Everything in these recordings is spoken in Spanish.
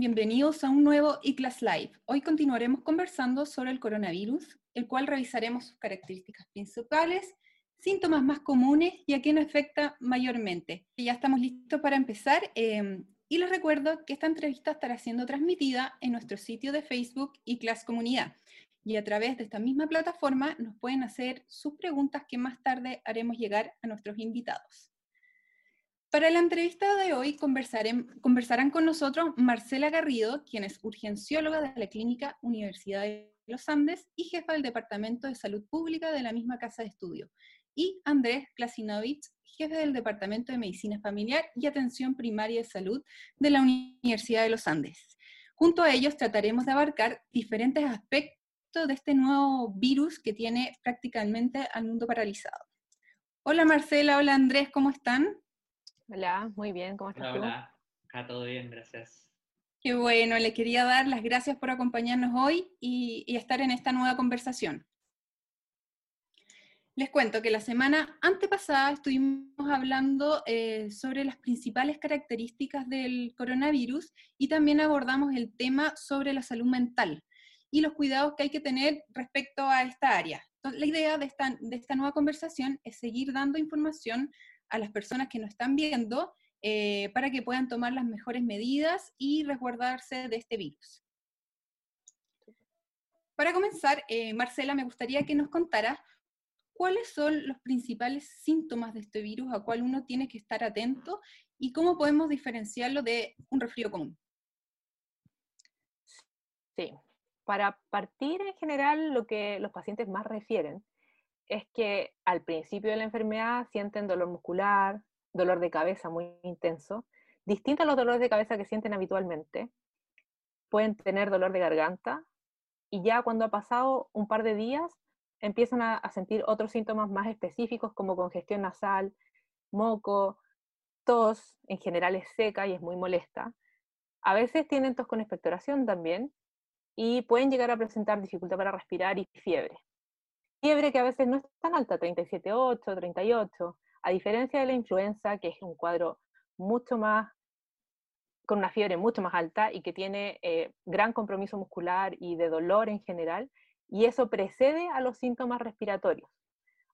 bienvenidos a un nuevo eClass Live. Hoy continuaremos conversando sobre el coronavirus, el cual revisaremos sus características principales, síntomas más comunes y a quién afecta mayormente. Ya estamos listos para empezar em, y les recuerdo que esta entrevista estará siendo transmitida en nuestro sitio de Facebook eClass Comunidad y a través de esta misma plataforma nos pueden hacer sus preguntas que más tarde haremos llegar a nuestros invitados. Para la entrevista de hoy conversarán con nosotros Marcela Garrido, quien es urgencióloga de la Clínica Universidad de los Andes y jefa del Departamento de Salud Pública de la misma casa de estudio, y Andrés Klasinovich, jefe del Departamento de Medicina Familiar y Atención Primaria de Salud de la Universidad de los Andes. Junto a ellos trataremos de abarcar diferentes aspectos de este nuevo virus que tiene prácticamente al mundo paralizado. Hola Marcela, hola Andrés, ¿cómo están? Hola, muy bien, ¿cómo estás hola, Hola, acá todo bien, gracias. Qué bueno, le quería dar las gracias por acompañarnos hoy y, estar en esta nueva conversación. Les cuento que la semana antepasada estuvimos hablando eh, sobre las principales características del coronavirus y también abordamos el tema sobre la salud mental y los cuidados que hay que tener respecto a esta área. la idea de esta, de esta nueva conversación es seguir dando información a las personas que nos están viendo eh, para que puedan tomar las mejores medidas y resguardarse de este virus. Para comenzar, eh, Marcela, me gustaría que nos contara cuáles son los principales síntomas de este virus a cual uno tiene que estar atento y cómo podemos diferenciarlo de un resfrío común. Sí, para partir en general lo que los pacientes más refieren es que al principio de la enfermedad sienten dolor muscular, dolor de cabeza muy intenso, distinto a los dolores de cabeza que sienten habitualmente. Pueden tener dolor de garganta y ya cuando ha pasado un par de días empiezan a, sentir otros síntomas más específicos como congestión nasal, moco, tos, en general es seca y es muy molesta. A veces tienen tos con expectoración también y pueden llegar a presentar dificultad para respirar y fiebre fiebre que a veces no es tan alta, 37,8, 38, a diferencia de la influenza, que es un cuadro mucho más, con una fiebre mucho más alta y que tiene eh, gran compromiso muscular y de dolor en general, y eso precede a los síntomas respiratorios.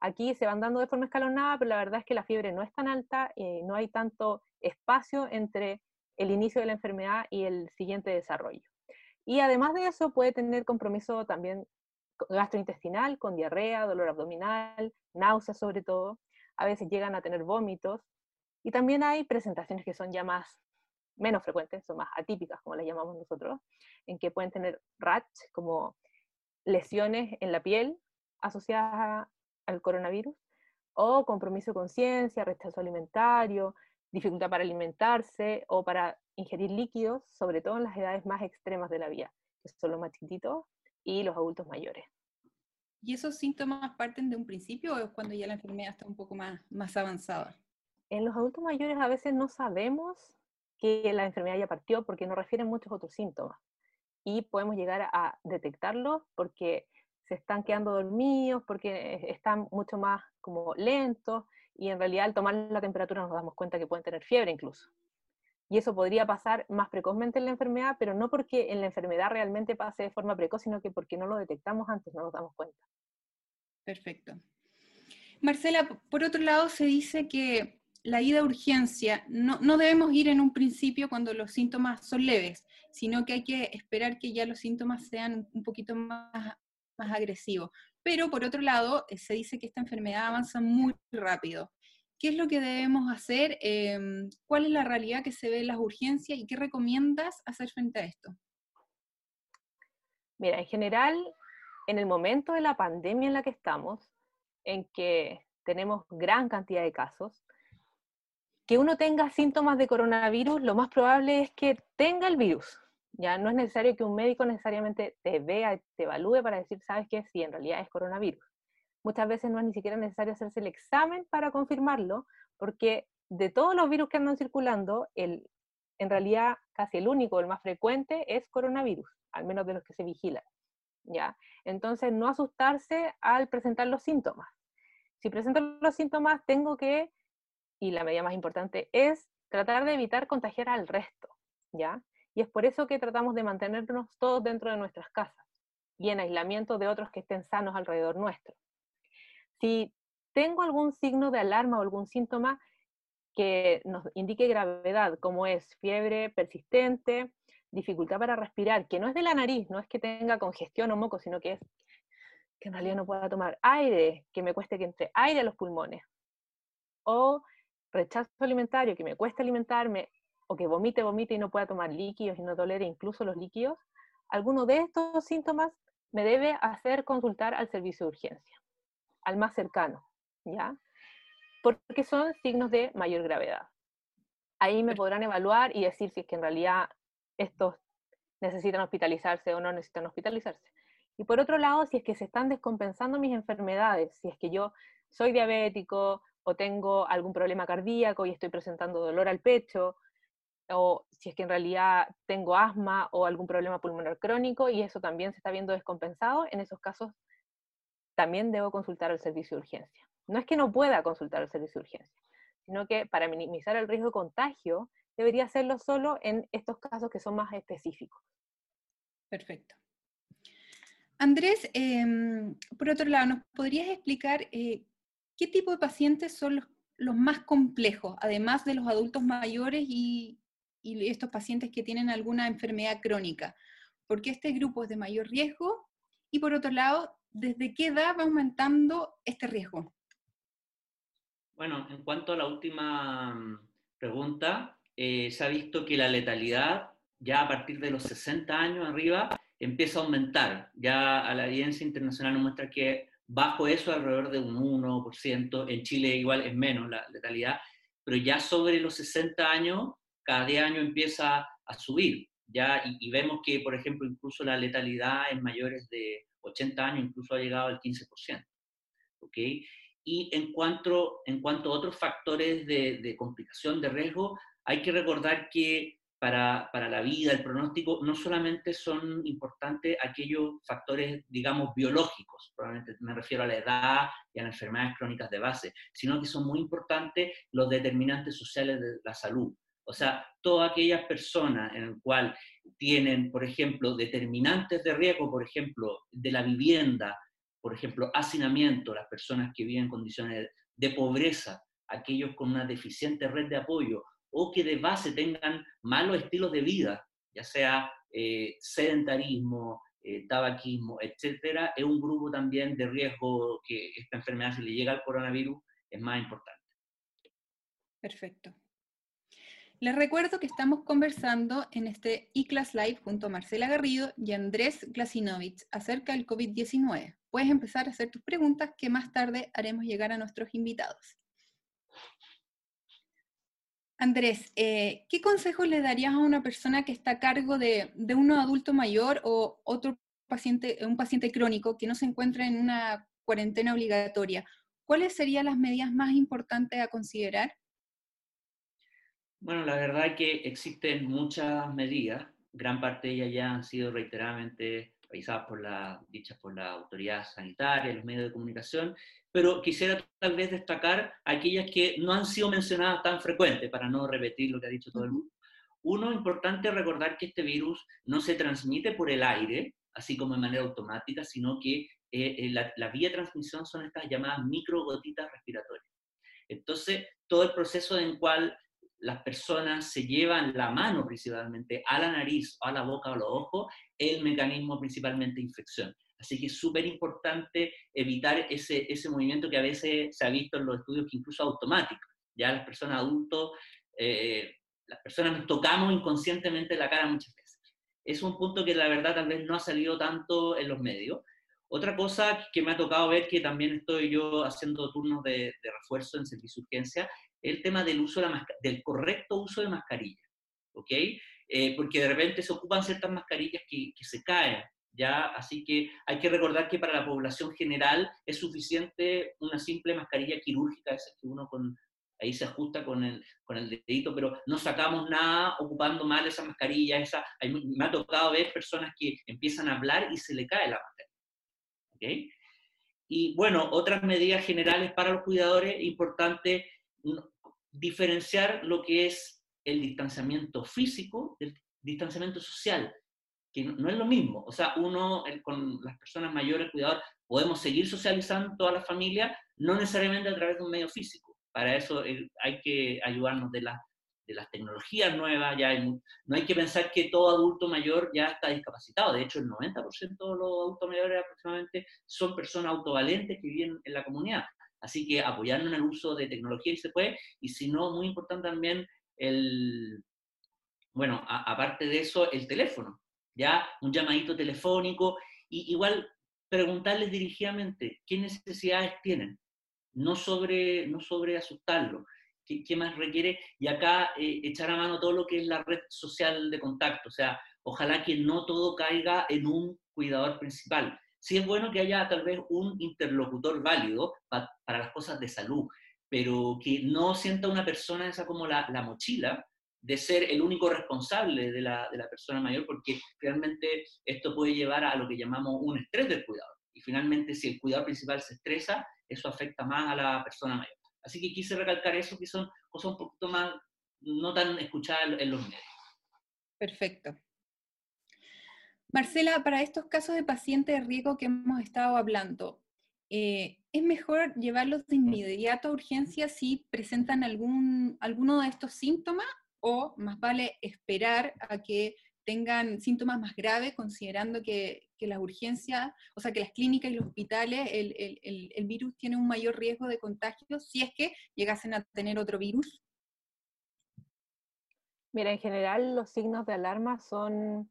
Aquí se van dando de forma escalonada, pero la verdad es que la fiebre no es tan alta, y no hay tanto espacio entre el inicio de la enfermedad y el siguiente desarrollo. Y además de eso puede tener compromiso también gastrointestinal, con diarrea, dolor abdominal, náuseas sobre todo. A veces llegan a tener vómitos. Y también hay presentaciones que son ya más, menos frecuentes, son más atípicas, como las llamamos nosotros, en que pueden tener RATS, como lesiones en la piel asociadas al coronavirus, o compromiso de conciencia, rechazo alimentario, dificultad para alimentarse o para ingerir líquidos, sobre todo en las edades más extremas de la vida, que son los más chiquititos y los adultos mayores. ¿Y esos síntomas parten de un principio o es cuando ya la enfermedad está un poco más, más avanzada? En los adultos mayores a veces no sabemos que la enfermedad ya partió porque nos refieren muchos otros síntomas. Y podemos llegar a detectarlos porque se están quedando dormidos, porque están mucho más como lentos y en realidad al tomar la temperatura nos damos cuenta que pueden tener fiebre incluso. Y eso podría pasar más precozmente en la enfermedad, pero no porque en la enfermedad realmente pase de forma precoz, sino que porque no lo detectamos antes, no nos damos cuenta. Perfecto. Marcela, por otro lado, se dice que la ida a urgencia no, no, debemos ir en un principio cuando los síntomas son leves, sino que hay que esperar que ya los síntomas sean un poquito más, más agresivos. Pero por otro lado, eh, se dice que esta enfermedad avanza muy rápido. ¿Qué es lo que debemos hacer? Em, ¿Cuál es la realidad que se ve en las urgencias y qué recomiendas hacer frente a esto? Mira, en general, en el momento de la pandemia en la que estamos, en que tenemos gran cantidad de casos, que uno tenga síntomas de coronavirus, lo más probable es que tenga el virus. Ya no es necesario que un médico necesariamente te vea, te evalúe para decir, sabes qué, si en realidad es coronavirus muchas veces no es ni siquiera necesario hacerse el examen para confirmarlo, porque de todos los virus que andan circulando, el, en realidad casi el único, el más frecuente, es coronavirus, al menos de los que se vigilan. ¿ya? Entonces, no asustarse al presentar los síntomas. Si presento los síntomas, tengo que, y la medida más importante es tratar de evitar contagiar al resto, ¿ya? Y es por eso que tratamos de mantenernos todos dentro de nuestras casas y en aislamiento de otros que estén sanos alrededor nuestro. Si tengo algún signo de alarma o algún síntoma que nos indique gravedad, como es fiebre persistente, dificultad para respirar, que no es de la nariz, no es que tenga congestión o moco, sino que es que en realidad no pueda tomar aire, que me cueste que entre aire a los pulmones, o rechazo alimentario, que me cueste alimentarme, o que vomite, vomite y no pueda tomar líquidos y no tolere incluso los líquidos, alguno de estos síntomas me debe hacer consultar al servicio de urgencia, al más cercano. ¿ya? Porque son signos de mayor gravedad. Ahí me podrán evaluar y decir si es que en realidad estos necesitan hospitalizarse o no necesitan hospitalizarse. Y por otro lado, si es que se están descompensando mis enfermedades, si es que yo soy diabético o tengo algún problema cardíaco y estoy presentando dolor al pecho, o si es que en realidad tengo asma o algún problema pulmonar crónico y eso también se está viendo descompensado, en esos casos también debo consultar al servicio de urgencia. No es que no pueda consultar al servicio de urgencia, sino que para minimizar el riesgo de contagio, debería hacerlo solo en estos casos que son más específicos. Perfecto. Andrés, em, por otro lado, ¿nos podrías explicar eh, qué tipo de pacientes son los, más complejos, además de los adultos mayores y, estos pacientes que tienen alguna enfermedad crónica? ¿Por qué este grupo es de mayor riesgo? Y por otro lado, ¿desde qué edad va aumentando este riesgo? Bueno, en cuanto a la última mm, pregunta, eh, se ha visto que la letalidad ya a partir de los 60 años arriba empieza a aumentar. Ya la evidencia internacional nos muestra que bajo eso alrededor de un 1%, en Chile igual es menos la letalidad, pero ya sobre los 60 años, cada 10 años empieza a subir. Ya, y, y, vemos que, por ejemplo, incluso la letalidad en mayores de 80 años incluso ha llegado al 15%. ¿okay? Y en cuanto, en cuanto a otros factores de, complicación, de riesgo, hay que recordar que para, para, la vida, el pronóstico, no solamente son importantes aquellos factores, digamos, biológicos, probablemente me refiero a la edad y a las enfermedades crónicas de base, sino que son muy importantes los determinantes sociales de la salud. O sea, todas aquellas personas en las cual tienen, por ejemplo, determinantes de riesgo, por ejemplo, de la vivienda, por ejemplo, hacinamiento, las personas que viven en condiciones de pobreza, aquellos con una deficiente red de apoyo o que de base tengan malos estilos de vida, ya sea eh, sedentarismo, eh, tabaquismo, etcétera, es un grupo también de riesgo que esta enfermedad, si le llega al coronavirus, es más importante. Perfecto. Les recuerdo que estamos conversando en este eClass Live junto a Marcela Garrido y Andrés Glasinovich acerca del COVID-19. Puedes empezar a hacer tus preguntas que más tarde haremos llegar a nuestros invitados. Andrés, eh, ¿qué consejos le darías a una persona que está a cargo de, de un adulto mayor o otro paciente, un paciente crónico que no se encuentra en una cuarentena obligatoria? ¿Cuáles serían las medidas más importantes a considerar? Bueno, la verdad es que existen muchas medidas, gran parte de ellas ya han sido reiteradamente revisadas por la, dichas por la autoridad sanitaria, los medios de comunicación, pero quisiera tal vez destacar aquellas que no han sido mencionadas tan frecuentes, para no repetir lo que ha dicho todo el mundo. Uno, importante recordar que este virus no se transmite por el aire, así como de manera automática, sino que eh, eh, la, la, vía de transmisión son estas llamadas microgotitas respiratorias. Entonces, todo el proceso en cual las personas se llevan la mano principalmente a la nariz a la boca o a los ojos, el mecanismo principalmente de infección. Así que es súper importante evitar ese, ese movimiento que a veces se ha visto en los estudios que incluso automático. Ya las personas adultos, eh, las personas nos tocamos inconscientemente la cara muchas veces. Es un punto que la verdad tal vez no ha salido tanto en los medios. Otra cosa que me ha tocado ver, que también estoy yo haciendo turnos de, refuerzo en servicio urgencia, el tema del, uso de la del correcto uso de mascarilla, ¿ok? Eh, porque de repente se ocupan ciertas mascarillas que, se caen, ¿ya? Así que hay que recordar que para la población general es suficiente una simple mascarilla quirúrgica, esa que uno con, ahí se ajusta con el, con el dedito, pero no sacamos nada ocupando mal esa mascarilla, esa, me ha tocado ver personas que empiezan a hablar y se le cae la mascarilla, ¿ok? Y bueno, otras medidas generales para los cuidadores, importante diferenciar lo que es el distanciamiento físico del, distanciamiento social, que no, es lo mismo. O sea, uno con las personas mayores, cuidadores, podemos seguir socializando toda la familia, no necesariamente a través de un medio físico. Para eso hay que ayudarnos de, de las tecnologías nuevas, ya no hay que pensar que todo adulto mayor ya está discapacitado, de hecho el 90% de los adultos mayores aproximadamente son personas autovalentes que viven en la comunidad, así que apoyarnos en el uso de tecnología y se puede, y si no, muy importante también el, bueno, aparte de eso, el teléfono, ya un llamadito telefónico, y igual preguntarles dirigidamente qué necesidades tienen, no sobre, no sobre asustarlo, qué, más requiere, y acá eh, echar a mano todo lo que es la red social de contacto, o sea, ojalá que no todo caiga en un cuidador principal. Sí es bueno que haya tal vez un interlocutor válido para las cosas de salud, pero que no sienta una persona esa como la, la mochila de ser el único responsable de la, de la, persona mayor, porque realmente esto puede llevar a lo que llamamos un estrés del cuidador. Y finalmente, si el cuidador principal se estresa, eso afecta más a la persona mayor. Así que quise recalcar eso, que son cosas un poquito más, no tan escuchadas en los medios. Perfecto. Marcela, para estos casos de pacientes de riesgo que hemos estado hablando, eh, ¿es mejor llevarlos de inmediato a urgencia si presentan algún, alguno de estos síntomas o más vale esperar a que tengan síntomas más graves, considerando que, que las urgencias, o sea, que las clínicas y los hospitales, el, el, el, virus tiene un mayor riesgo de contagio si es que llegasen a tener otro virus? Mira, en general los signos de alarma son,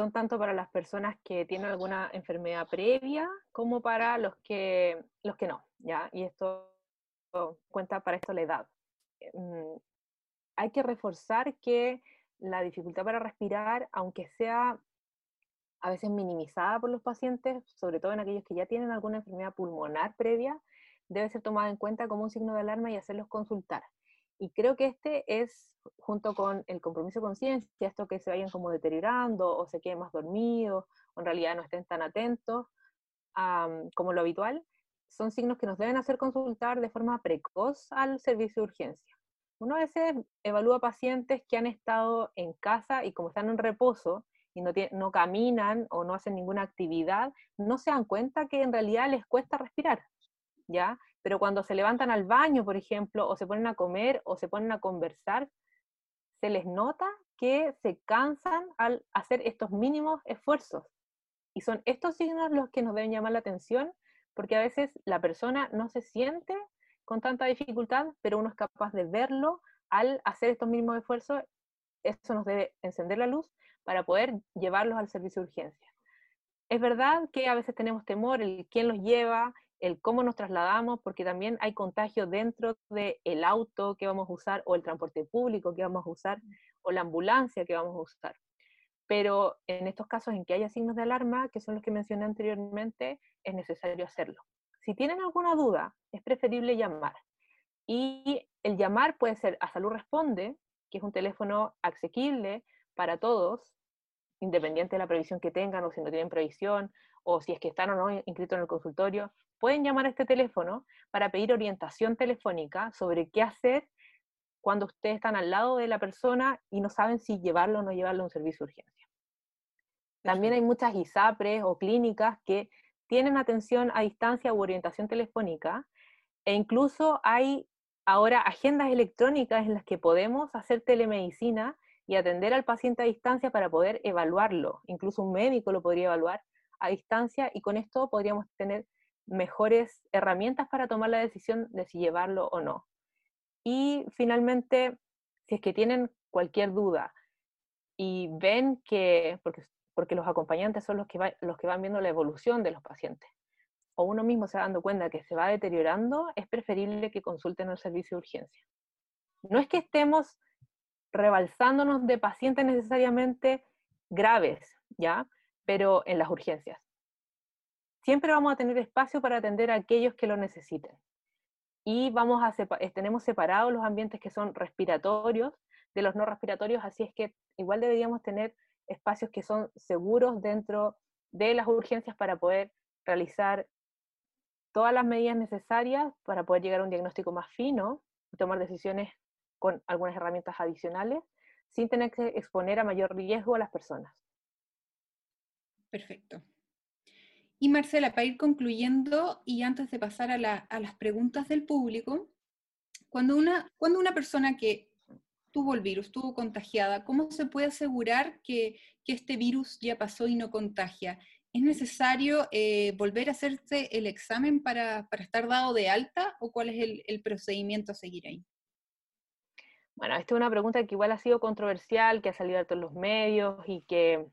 son tanto para las personas que tienen alguna enfermedad previa como para los que, los que no, ¿ya? Y esto cuenta para esto la edad. Mm, hay que reforzar que la dificultad para respirar, aunque sea a veces minimizada por los pacientes, sobre todo en aquellos que ya tienen alguna enfermedad pulmonar previa, debe ser tomada en cuenta como un signo de alarma y hacerlos consultar. Y creo que este es, junto con el compromiso conciencia, esto que se vayan como deteriorando o se queden más dormidos, o en realidad no estén tan atentos como lo habitual, son signos que nos deben hacer consultar de forma precoz al servicio de urgencia. Uno a veces evalúa pacientes que han estado en casa y como están en reposo y no, no caminan o no hacen ninguna actividad, no se dan cuenta que en realidad les cuesta respirar, ¿ya? Pero cuando se levantan al baño, por ejemplo, o se ponen a comer o se ponen a conversar, se les nota que se cansan al hacer estos mínimos esfuerzos. Y son estos signos los que nos deben llamar la atención, porque a veces la persona no se siente con tanta dificultad, pero uno es capaz de verlo al hacer estos mismos esfuerzos, eso nos debe encender la luz para poder llevarlos al servicio de urgencia. Es verdad que a veces tenemos temor, el quién los lleva, el cómo nos trasladamos, porque también hay contagio dentro del auto que vamos a usar, o el transporte público que vamos a usar, o la ambulancia que vamos a usar. Pero en estos casos en que haya signos de alarma, que son los que mencioné anteriormente, es necesario hacerlo. Si tienen alguna duda, es preferible llamar. Y el llamar puede ser a Salud Responde, que es un teléfono asequible para todos, independiente de la previsión que tengan o si no tienen previsión, o si es que están o no inscritos en el consultorio, pueden llamar a este teléfono para pedir orientación telefónica sobre qué hacer cuando ustedes están al lado de la persona y no saben si llevarlo o no llevarlo a un servicio de urgencia. También hay muchas ISAPRES o clínicas que tienen atención a distancia u orientación telefónica, e incluso hay ahora agendas electrónicas en las que podemos hacer telemedicina y atender al paciente a distancia para poder evaluarlo. Incluso un médico lo podría evaluar a distancia y con esto podríamos tener mejores herramientas para tomar la decisión de si llevarlo o no. Y finalmente, si es que tienen cualquier duda y ven que, porque porque los acompañantes son los que, los que van viendo la evolución de los pacientes, o uno mismo se va dando cuenta que se va deteriorando, es preferible que consulten el servicio de urgencia. No es que estemos rebalsándonos de pacientes necesariamente graves, ¿ya? Pero en las urgencias. Siempre vamos a tener espacio para atender a aquellos que lo necesiten. Y vamos a tenemos separados los ambientes que son respiratorios de los no respiratorios, así es que igual deberíamos tener espacios que son seguros dentro de las urgencias para poder realizar todas las medidas necesarias para poder llegar a un diagnóstico más fino y tomar decisiones con algunas herramientas adicionales sin tener que exponer a mayor riesgo a las personas. Perfecto. Y Marcela, para ir concluyendo y antes de pasar a, las preguntas del público, cuando una, cuando una persona que tuvo el virus, estuvo contagiada, ¿cómo se puede asegurar que, este virus ya pasó y no contagia? ¿Es necesario eh, volver a hacerse el examen para, estar dado de alta o cuál es el, procedimiento a seguir ahí? Bueno, esta es una pregunta que igual ha sido controversial, que ha salido todos los medios y que,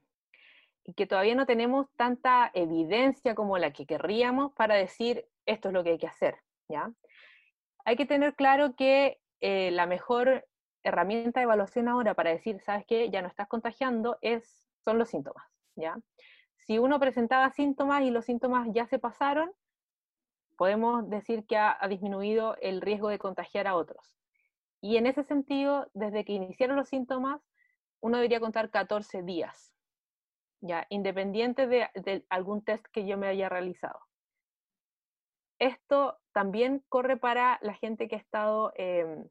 y que todavía no tenemos tanta evidencia como la que querríamos para decir esto es lo que hay que hacer, ¿ya? Hay que tener claro que eh, la mejor herramienta de evaluación ahora para decir, ¿sabes qué? Ya no estás contagiando, es, son los síntomas, ¿ya? Si uno presentaba síntomas y los síntomas ya se pasaron, podemos decir que ha, disminuido el riesgo de contagiar a otros. Y en ese sentido, desde que iniciaron los síntomas, uno debería contar 14 días, ya, independiente de, algún test que yo me haya realizado. Esto también corre para la gente que ha estado em,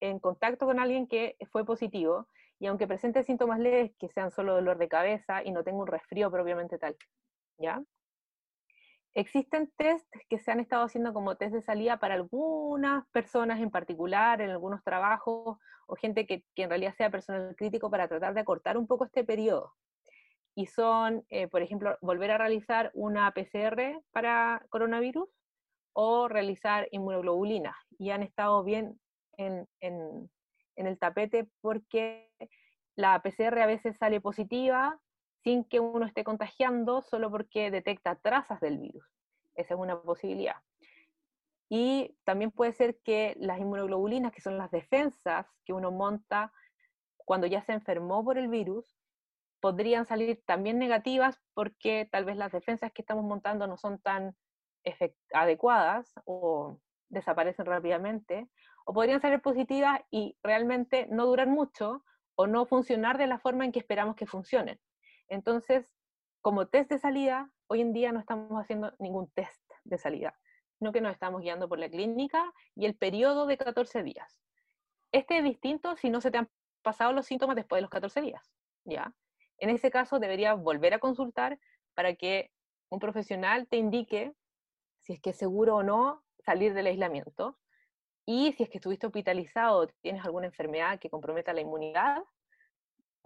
en contacto con alguien que fue positivo y aunque presente síntomas leves, que sean solo dolor de cabeza y no tenga un resfrío propiamente tal, ¿ya? Existen test que se han estado haciendo como test de salida para algunas personas en particular, en algunos trabajos, o gente que, en realidad sea personal crítico para tratar de acortar un poco este periodo. Y son, eh, por ejemplo, volver a realizar una PCR para coronavirus o realizar inmunoglobulina. Y han estado bien en, el tapete porque la PCR a veces sale positiva sin que uno esté contagiando, solo porque detecta trazas del virus. Esa es una posibilidad. Y también puede ser que las inmunoglobulinas, que son las defensas que uno monta cuando ya se enfermó por el virus, podrían salir también negativas porque tal vez las defensas que estamos montando no son tan adecuadas o desaparecen rápidamente, o podrían ser positivas y realmente no durar mucho o no funcionar de la forma en que esperamos que funcionen. Entonces, como test de salida, hoy en día no estamos haciendo ningún test de salida, sino que nos estamos guiando por la clínica y el periodo de 14 días. Este es distinto si no se te han pasado los síntomas después de los 14 días, ¿ya? En ese caso deberías volver a consultar para que un profesional te indique si es que es seguro o no salir del aislamiento y si es que estuviste hospitalizado o tienes alguna enfermedad que comprometa la inmunidad,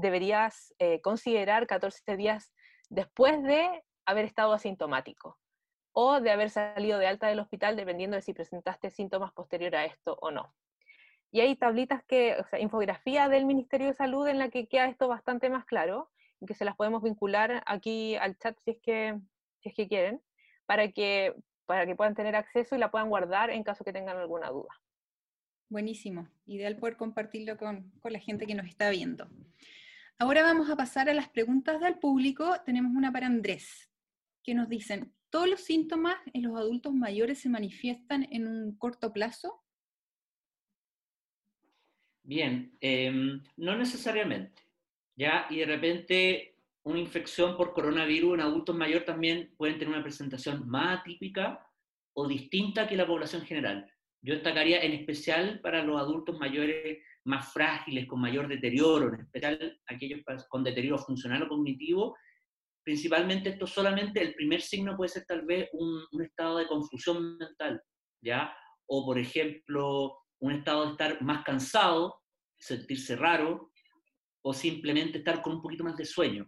deberías eh, considerar 14 días después de haber estado asintomático o de haber salido de alta del hospital, dependiendo de si presentaste síntomas posterior a esto o no. Y hay tablitas que, o sea, infografía del Ministerio de Salud en la que queda esto bastante más claro y que se las podemos vincular aquí al chat si es que, si es que quieren, para que, para que puedan tener acceso y la puedan guardar en caso que tengan alguna duda. Buenísimo, ideal poder compartirlo con, la gente que nos está viendo. Ahora vamos a pasar a las preguntas del público. Tenemos una para Andrés, que nos dicen, ¿todos los síntomas en los adultos mayores se manifiestan en un corto plazo? Bien, em, no necesariamente. ¿ya? Y de repente una infección por coronavirus en adultos mayores también pueden tener una presentación más atípica o distinta que la población general. Yo destacaría en especial para los adultos mayores más frágiles, con mayor deterioro, en especial aquellos con deterioro funcional o cognitivo. Principalmente esto solamente, el primer signo puede ser tal vez un, estado de confusión mental, ¿ya? O por ejemplo, un estado de estar más cansado, sentirse raro, o simplemente estar con un poquito más de sueño.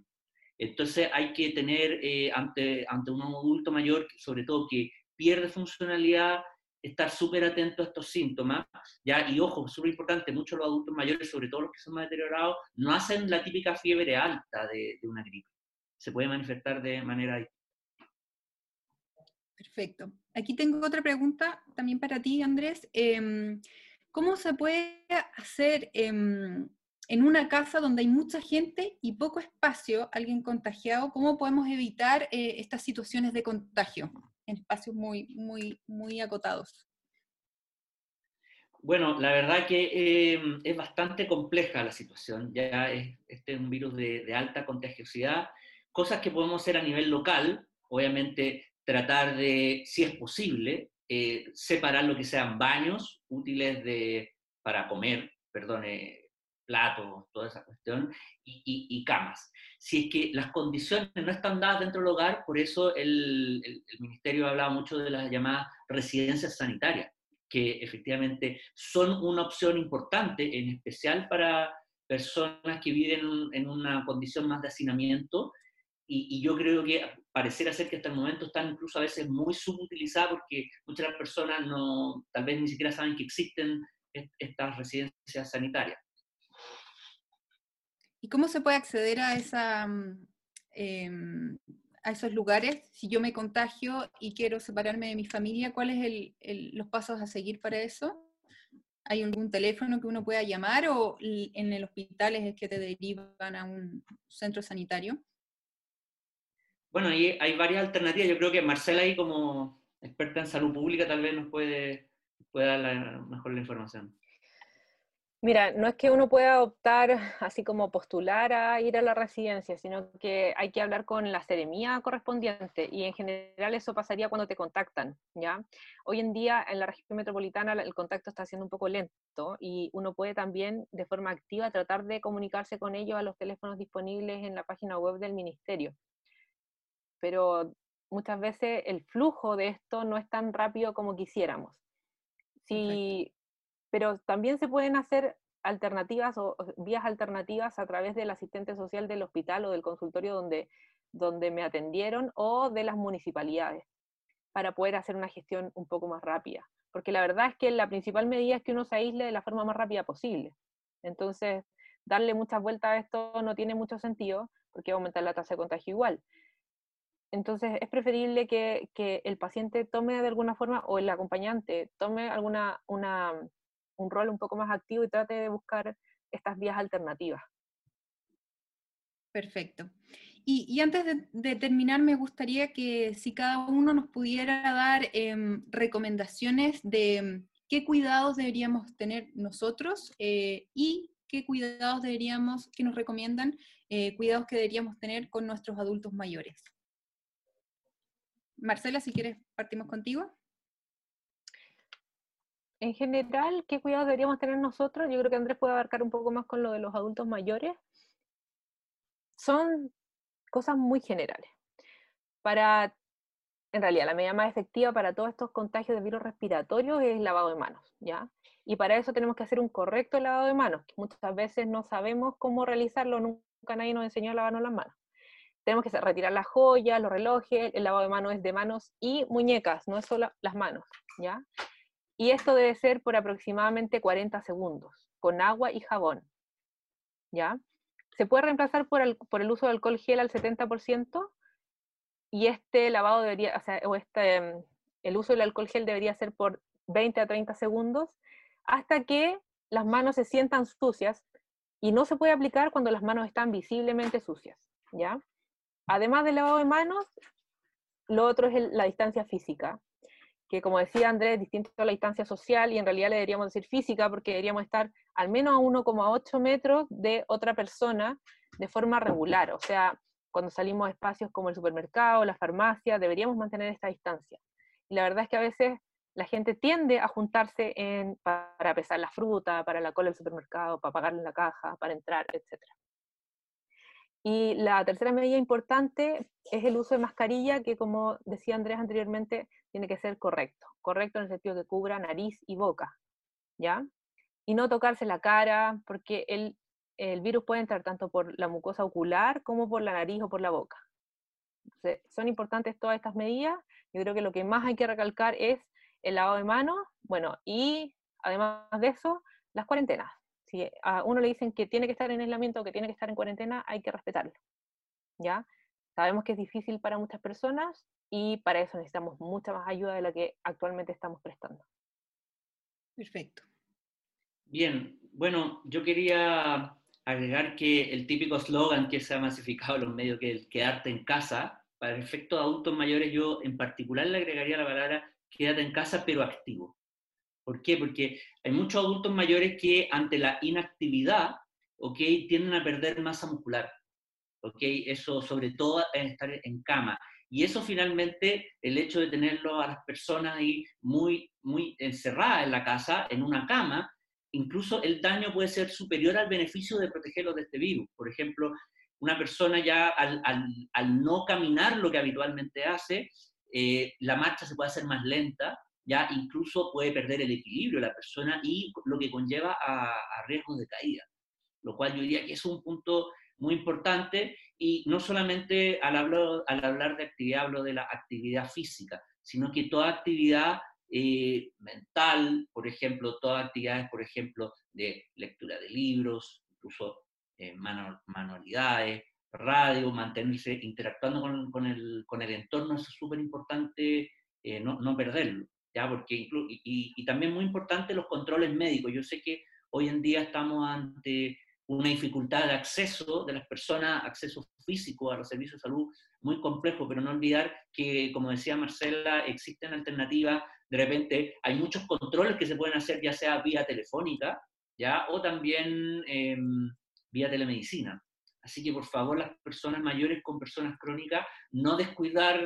Entonces hay que tener eh, ante, ante un adulto mayor, sobre todo que pierde funcionalidad, estar súper atento a estos síntomas, ¿ya? Y ojo, súper importante, muchos los adultos mayores, sobre todo los que son más deteriorados, no hacen la típica fiebre alta de, una gripe. Se puede manifestar de manera Perfecto. Aquí tengo otra pregunta también para ti, Andrés. Em, ¿Cómo se puede hacer em, en una casa donde hay mucha gente y poco espacio, alguien contagiado? ¿Cómo podemos evitar eh, estas situaciones de contagio? En espacios muy, muy, muy acotados? Bueno, la verdad que em, es bastante compleja la situación. Ya es, este es un virus de, alta contagiosidad. Cosas que podemos hacer a nivel local, obviamente tratar de, si es posible, eh, separar lo que sean baños útiles de, para comer, perdón, platos, toda esa cuestión, y, camas. Si es que las condiciones no están dadas dentro del hogar, por eso el, el, el Ministerio hablaba mucho de las llamadas residencias sanitarias, que efectivamente son una opción importante, en especial para personas que viven en una condición más de hacinamiento, y, yo creo que pareciera ser que hasta el momento están incluso a veces muy subutilizadas porque muchas personas no, tal vez ni siquiera saben que existen estas residencias sanitarias. ¿Y cómo se puede acceder a, esa, mm, em, a esos lugares? Si yo me contagio y quiero separarme de mi familia, ¿cuáles son los pasos a seguir para eso? ¿Hay algún teléfono que uno pueda llamar o en el hospital es que te derivan a un centro sanitario? Bueno, hay, hay varias alternativas. Yo creo que Marcela ahí como experta en salud pública tal vez nos puede, puede dar mejor la información. Mira, no es que uno pueda optar así como postular a ir a la residencia, sino que hay que hablar con la seremía correspondiente y en general eso pasaría cuando te contactan, ¿ya? Hoy en día en la región metropolitana el contacto está siendo un poco lento y uno puede también de forma activa tratar de comunicarse con ellos a los teléfonos disponibles en la página web del ministerio. Pero muchas veces el flujo de esto no es tan rápido como quisiéramos. Sí, pero también se pueden hacer alternativas o vías alternativas a través del asistente social del hospital o del consultorio donde, donde me atendieron o de las municipalidades para poder hacer una gestión un poco más rápida. Porque la verdad es que la principal medida es que uno se aísle de la forma más rápida posible. Entonces, darle muchas vueltas a esto no tiene mucho sentido porque va aumentar la tasa de contagio igual. Entonces, es preferible que, que el paciente tome de alguna forma, o el acompañante tome alguna una, un rol un poco más activo y trate de buscar estas vías alternativas. Perfecto. Y, antes de, terminar, me gustaría que si cada uno nos pudiera dar em, recomendaciones de em, qué cuidados deberíamos tener nosotros eh, y qué cuidados deberíamos, que nos recomiendan, eh, cuidados que deberíamos tener con nuestros adultos mayores. Marcela, si quieres, partimos contigo en general, ¿qué cuidados deberíamos tener nosotros? Yo creo que Andrés puede abarcar un poco más con lo de los adultos mayores. Son cosas muy generales. Para, en realidad, la medida más efectiva para todos estos contagios de virus respiratorios es el lavado de manos, ¿ya? Y para eso tenemos que hacer un correcto lavado de manos, muchas veces no sabemos cómo realizarlo, nunca nadie nos enseñó a lavarnos las manos. Tenemos que retirar las joyas, los relojes, el lavado de manos es de manos y muñecas, no es solo las manos, ¿ya? Y esto debe ser por aproximadamente 40 segundos, con agua y jabón. ¿Ya? Se puede reemplazar por el, uso de alcohol gel al 70%, y este lavado debería, o este, mm, el uso del alcohol gel debería ser por 20 a 30 segundos, hasta que las manos se sientan sucias, y no se puede aplicar cuando las manos están visiblemente sucias, ¿ya? Además del lavado de manos, lo otro es la distancia física que como decía Andrés, distinto a la distancia social y en realidad le deberíamos decir física porque deberíamos estar al menos a 1,8 metros de otra persona de forma regular. O sea, cuando salimos a espacios como el supermercado, la farmacia, deberíamos mantener esta distancia. Y la verdad es que a veces la gente tiende a juntarse en, para pesar la fruta, para la cola del supermercado, para pagarle la caja, para entrar, etc. Y la tercera medida importante es el uso de mascarilla, que como decía Andrés anteriormente, tiene que ser correcto. Correcto en el sentido que cubra nariz y boca, ¿ya? Y no tocarse la cara, porque el, el virus puede entrar tanto por la mucosa ocular como por la nariz o por la boca. son importantes todas estas medidas. Yo creo que lo que más hay que recalcar es el lavado de manos, bueno, y además de eso, las cuarentenas. Si a uno le dicen que tiene que estar en aislamiento o que tiene que estar en cuarentena, hay que respetarlo. ¿Ya? Sabemos que es difícil para muchas personas, y para eso necesitamos mucha más ayuda de la que actualmente estamos prestando. Perfecto. Bien, bueno, yo quería agregar que el típico eslogan que se ha masificado en los medios, que es quedarte en casa, para el efecto de adultos mayores yo en particular le agregaría la palabra quédate en casa pero activo. ¿Por qué? Porque hay muchos adultos mayores que ante la inactividad, ¿ok? Tienden a perder masa muscular, ¿ok? Eso sobre todo en estar en cama. Y eso finalmente, el hecho de tenerlo a las personas ahí muy, muy encerradas en la casa, en una cama, incluso el daño puede ser superior al beneficio de protegerlos de este virus. Por ejemplo, una persona ya al, no caminar lo que habitualmente hace, eh, la marcha se puede hacer más lenta, ya incluso puede perder el equilibrio la persona y lo que conlleva a, a riesgos de caída. Lo cual yo diría que es un punto muy importante y no solamente al, hablar, al hablar de actividad hablo de la actividad física, sino que toda actividad eh, mental, por ejemplo, todas actividades, por ejemplo, de lectura de libros, incluso eh, manualidades, radio, mantenerse interactuando con, con, el, con el, entorno, es súper importante eh, no, no, perderlo, ¿ya? Porque y, y, también muy importante los controles médicos. Yo sé que hoy en día estamos ante una dificultad de acceso de las personas, acceso físico a los servicios de salud muy complejo, pero no olvidar que, como decía Marcela, existen alternativas, de repente hay muchos controles que se pueden hacer ya sea vía telefónica, ¿ya? o también em, vía telemedicina. Así que por favor las personas mayores con personas crónicas no descuidar,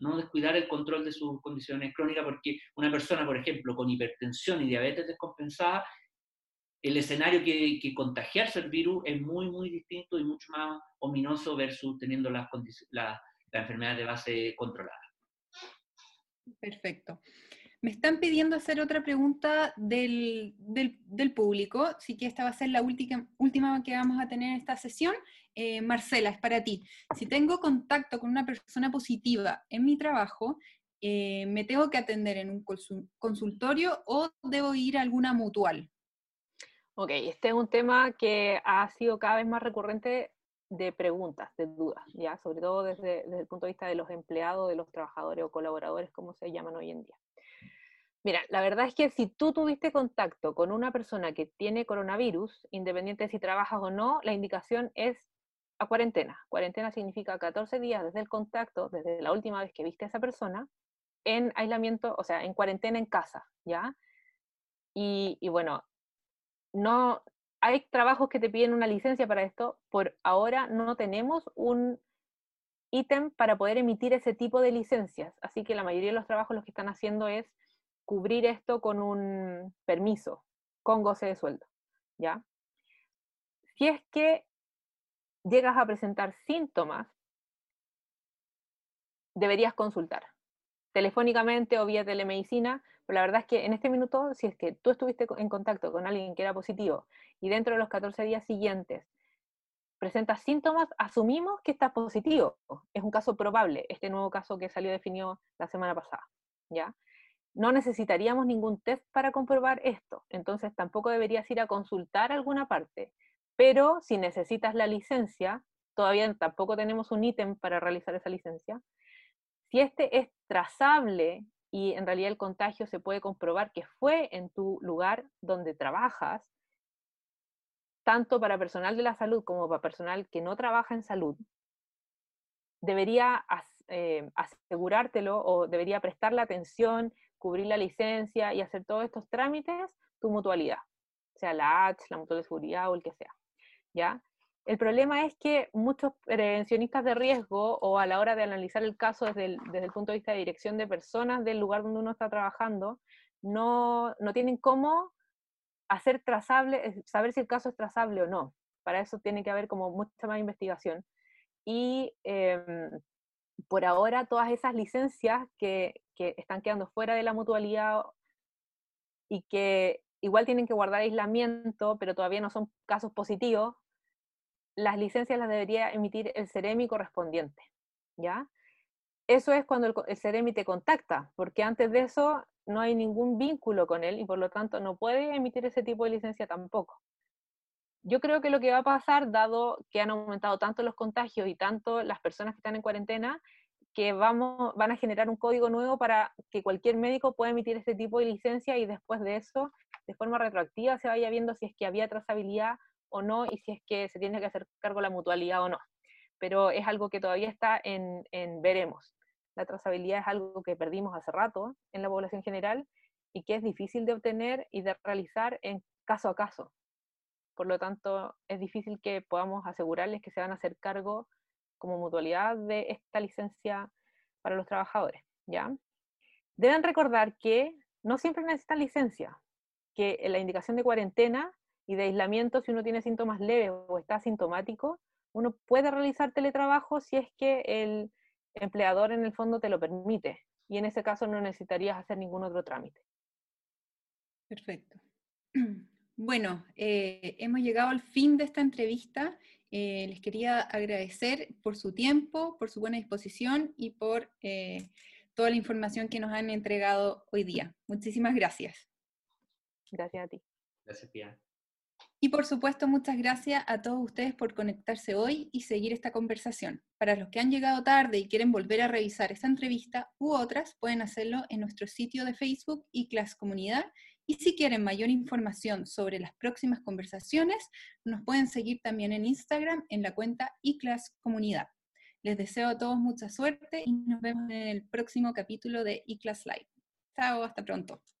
no descuidar el control de sus condiciones crónicas porque una persona, por ejemplo, con hipertensión y diabetes descompensada el escenario que, contagiarse el virus es muy, muy distinto y mucho más ominoso versus teniendo las la, la enfermedad de base controlada. Perfecto. Me están pidiendo hacer otra pregunta del, del, público, así que esta va a ser la última, última que vamos a tener en esta sesión. Eh, Marcela, es para ti. Si tengo contacto con una persona positiva en mi trabajo, eh, ¿me tengo que atender en un consultorio o debo ir a alguna mutual? Ok, este es un tema que ha sido cada vez más recurrente de preguntas, de dudas, ya, sobre todo desde, el punto de vista de los empleados, de los trabajadores o colaboradores, como se llaman hoy en día. Mira, la verdad es que si tú tuviste contacto con una persona que tiene coronavirus, independiente de si trabajas o no, la indicación es a cuarentena. Cuarentena significa 14 días desde el contacto, desde la última vez que viste a esa persona, en aislamiento, o sea, en cuarentena en casa, ¿ya? Y, y bueno, no hay trabajos que te piden una licencia para esto, por ahora no tenemos un ítem para poder emitir ese tipo de licencias, así que la mayoría de los trabajos lo que están haciendo es cubrir esto con un permiso, con goce de sueldo, ¿ya? Si es que llegas a presentar síntomas, deberías consultar telefónicamente o vía telemedicina la verdad es que en este minuto, si es que tú estuviste en contacto con alguien que era positivo y dentro de los 14 días siguientes presentas síntomas, asumimos que estás positivo. Es un caso probable, este nuevo caso que salió definido la semana pasada. ¿ya? No necesitaríamos ningún test para comprobar esto, entonces tampoco deberías ir a consultar alguna parte. Pero si necesitas la licencia, todavía tampoco tenemos un ítem para realizar esa licencia. Si este es trazable y en realidad el contagio se puede comprobar que fue en tu lugar donde trabajas, tanto para personal de la salud como para personal que no trabaja en salud, debería eh, asegurártelo o debería prestarle atención, cubrir la licencia y hacer todos estos trámites tu mutualidad, sea la H, la mutual de seguridad o el que sea. ¿ya? El problema es que muchos prevencionistas de riesgo o a la hora de analizar el caso desde el, punto de vista de dirección de personas del lugar donde uno está trabajando, no, tienen cómo hacer trazable, eh, saber si el caso es trazable o no. Para eso tiene que haber como mucha más investigación. Y em, por ahora todas esas licencias que, están quedando fuera de la mutualidad y que igual tienen que guardar aislamiento, pero todavía no son casos positivos, las licencias las debería emitir el CEREMI correspondiente, ¿ya? Eso es cuando el, el CEREMI te contacta, porque antes de eso no hay ningún vínculo con él y por lo tanto no puede emitir ese tipo de licencia tampoco. Yo creo que lo que va a pasar, dado que han aumentado tanto los contagios y tanto las personas que están en cuarentena, que vamos, van a generar un código nuevo para que cualquier médico pueda emitir ese tipo de licencia y después de eso, de forma retroactiva, se vaya viendo si es que había trazabilidad o no y si es que se tiene que hacer cargo la mutualidad o no. Pero es algo que todavía está en, veremos. La trazabilidad es algo que perdimos hace rato en la población general y que es difícil de obtener y de realizar en caso a caso. Por lo tanto, es difícil que podamos asegurarles que se van a hacer cargo como mutualidad de esta licencia para los trabajadores. ¿ya? Deben recordar que no siempre necesitan licencia, que la indicación de cuarentena y de aislamiento, si uno tiene síntomas leves o está asintomático, uno puede realizar teletrabajo si es que el empleador en el fondo te lo permite. Y en ese caso no necesitarías hacer ningún otro trámite. Perfecto. Bueno, eh, hemos llegado al fin de esta entrevista. Eh, les quería agradecer por su tiempo, por su buena disposición y por eh, toda la información que nos han entregado hoy día. Muchísimas gracias. Gracias a ti. Gracias, Pia. Y por supuesto, muchas gracias a todos ustedes por conectarse hoy y seguir esta conversación. Para los que han llegado tarde y quieren volver a revisar esta entrevista u otras, pueden hacerlo en nuestro sitio de Facebook y Class Comunidad. Y si quieren mayor información sobre las próximas conversaciones, nos pueden seguir también en Instagram en la cuenta iClass Comunidad. Les deseo a todos mucha suerte y nos vemos en el próximo capítulo de iClass Live. Chao, hasta pronto.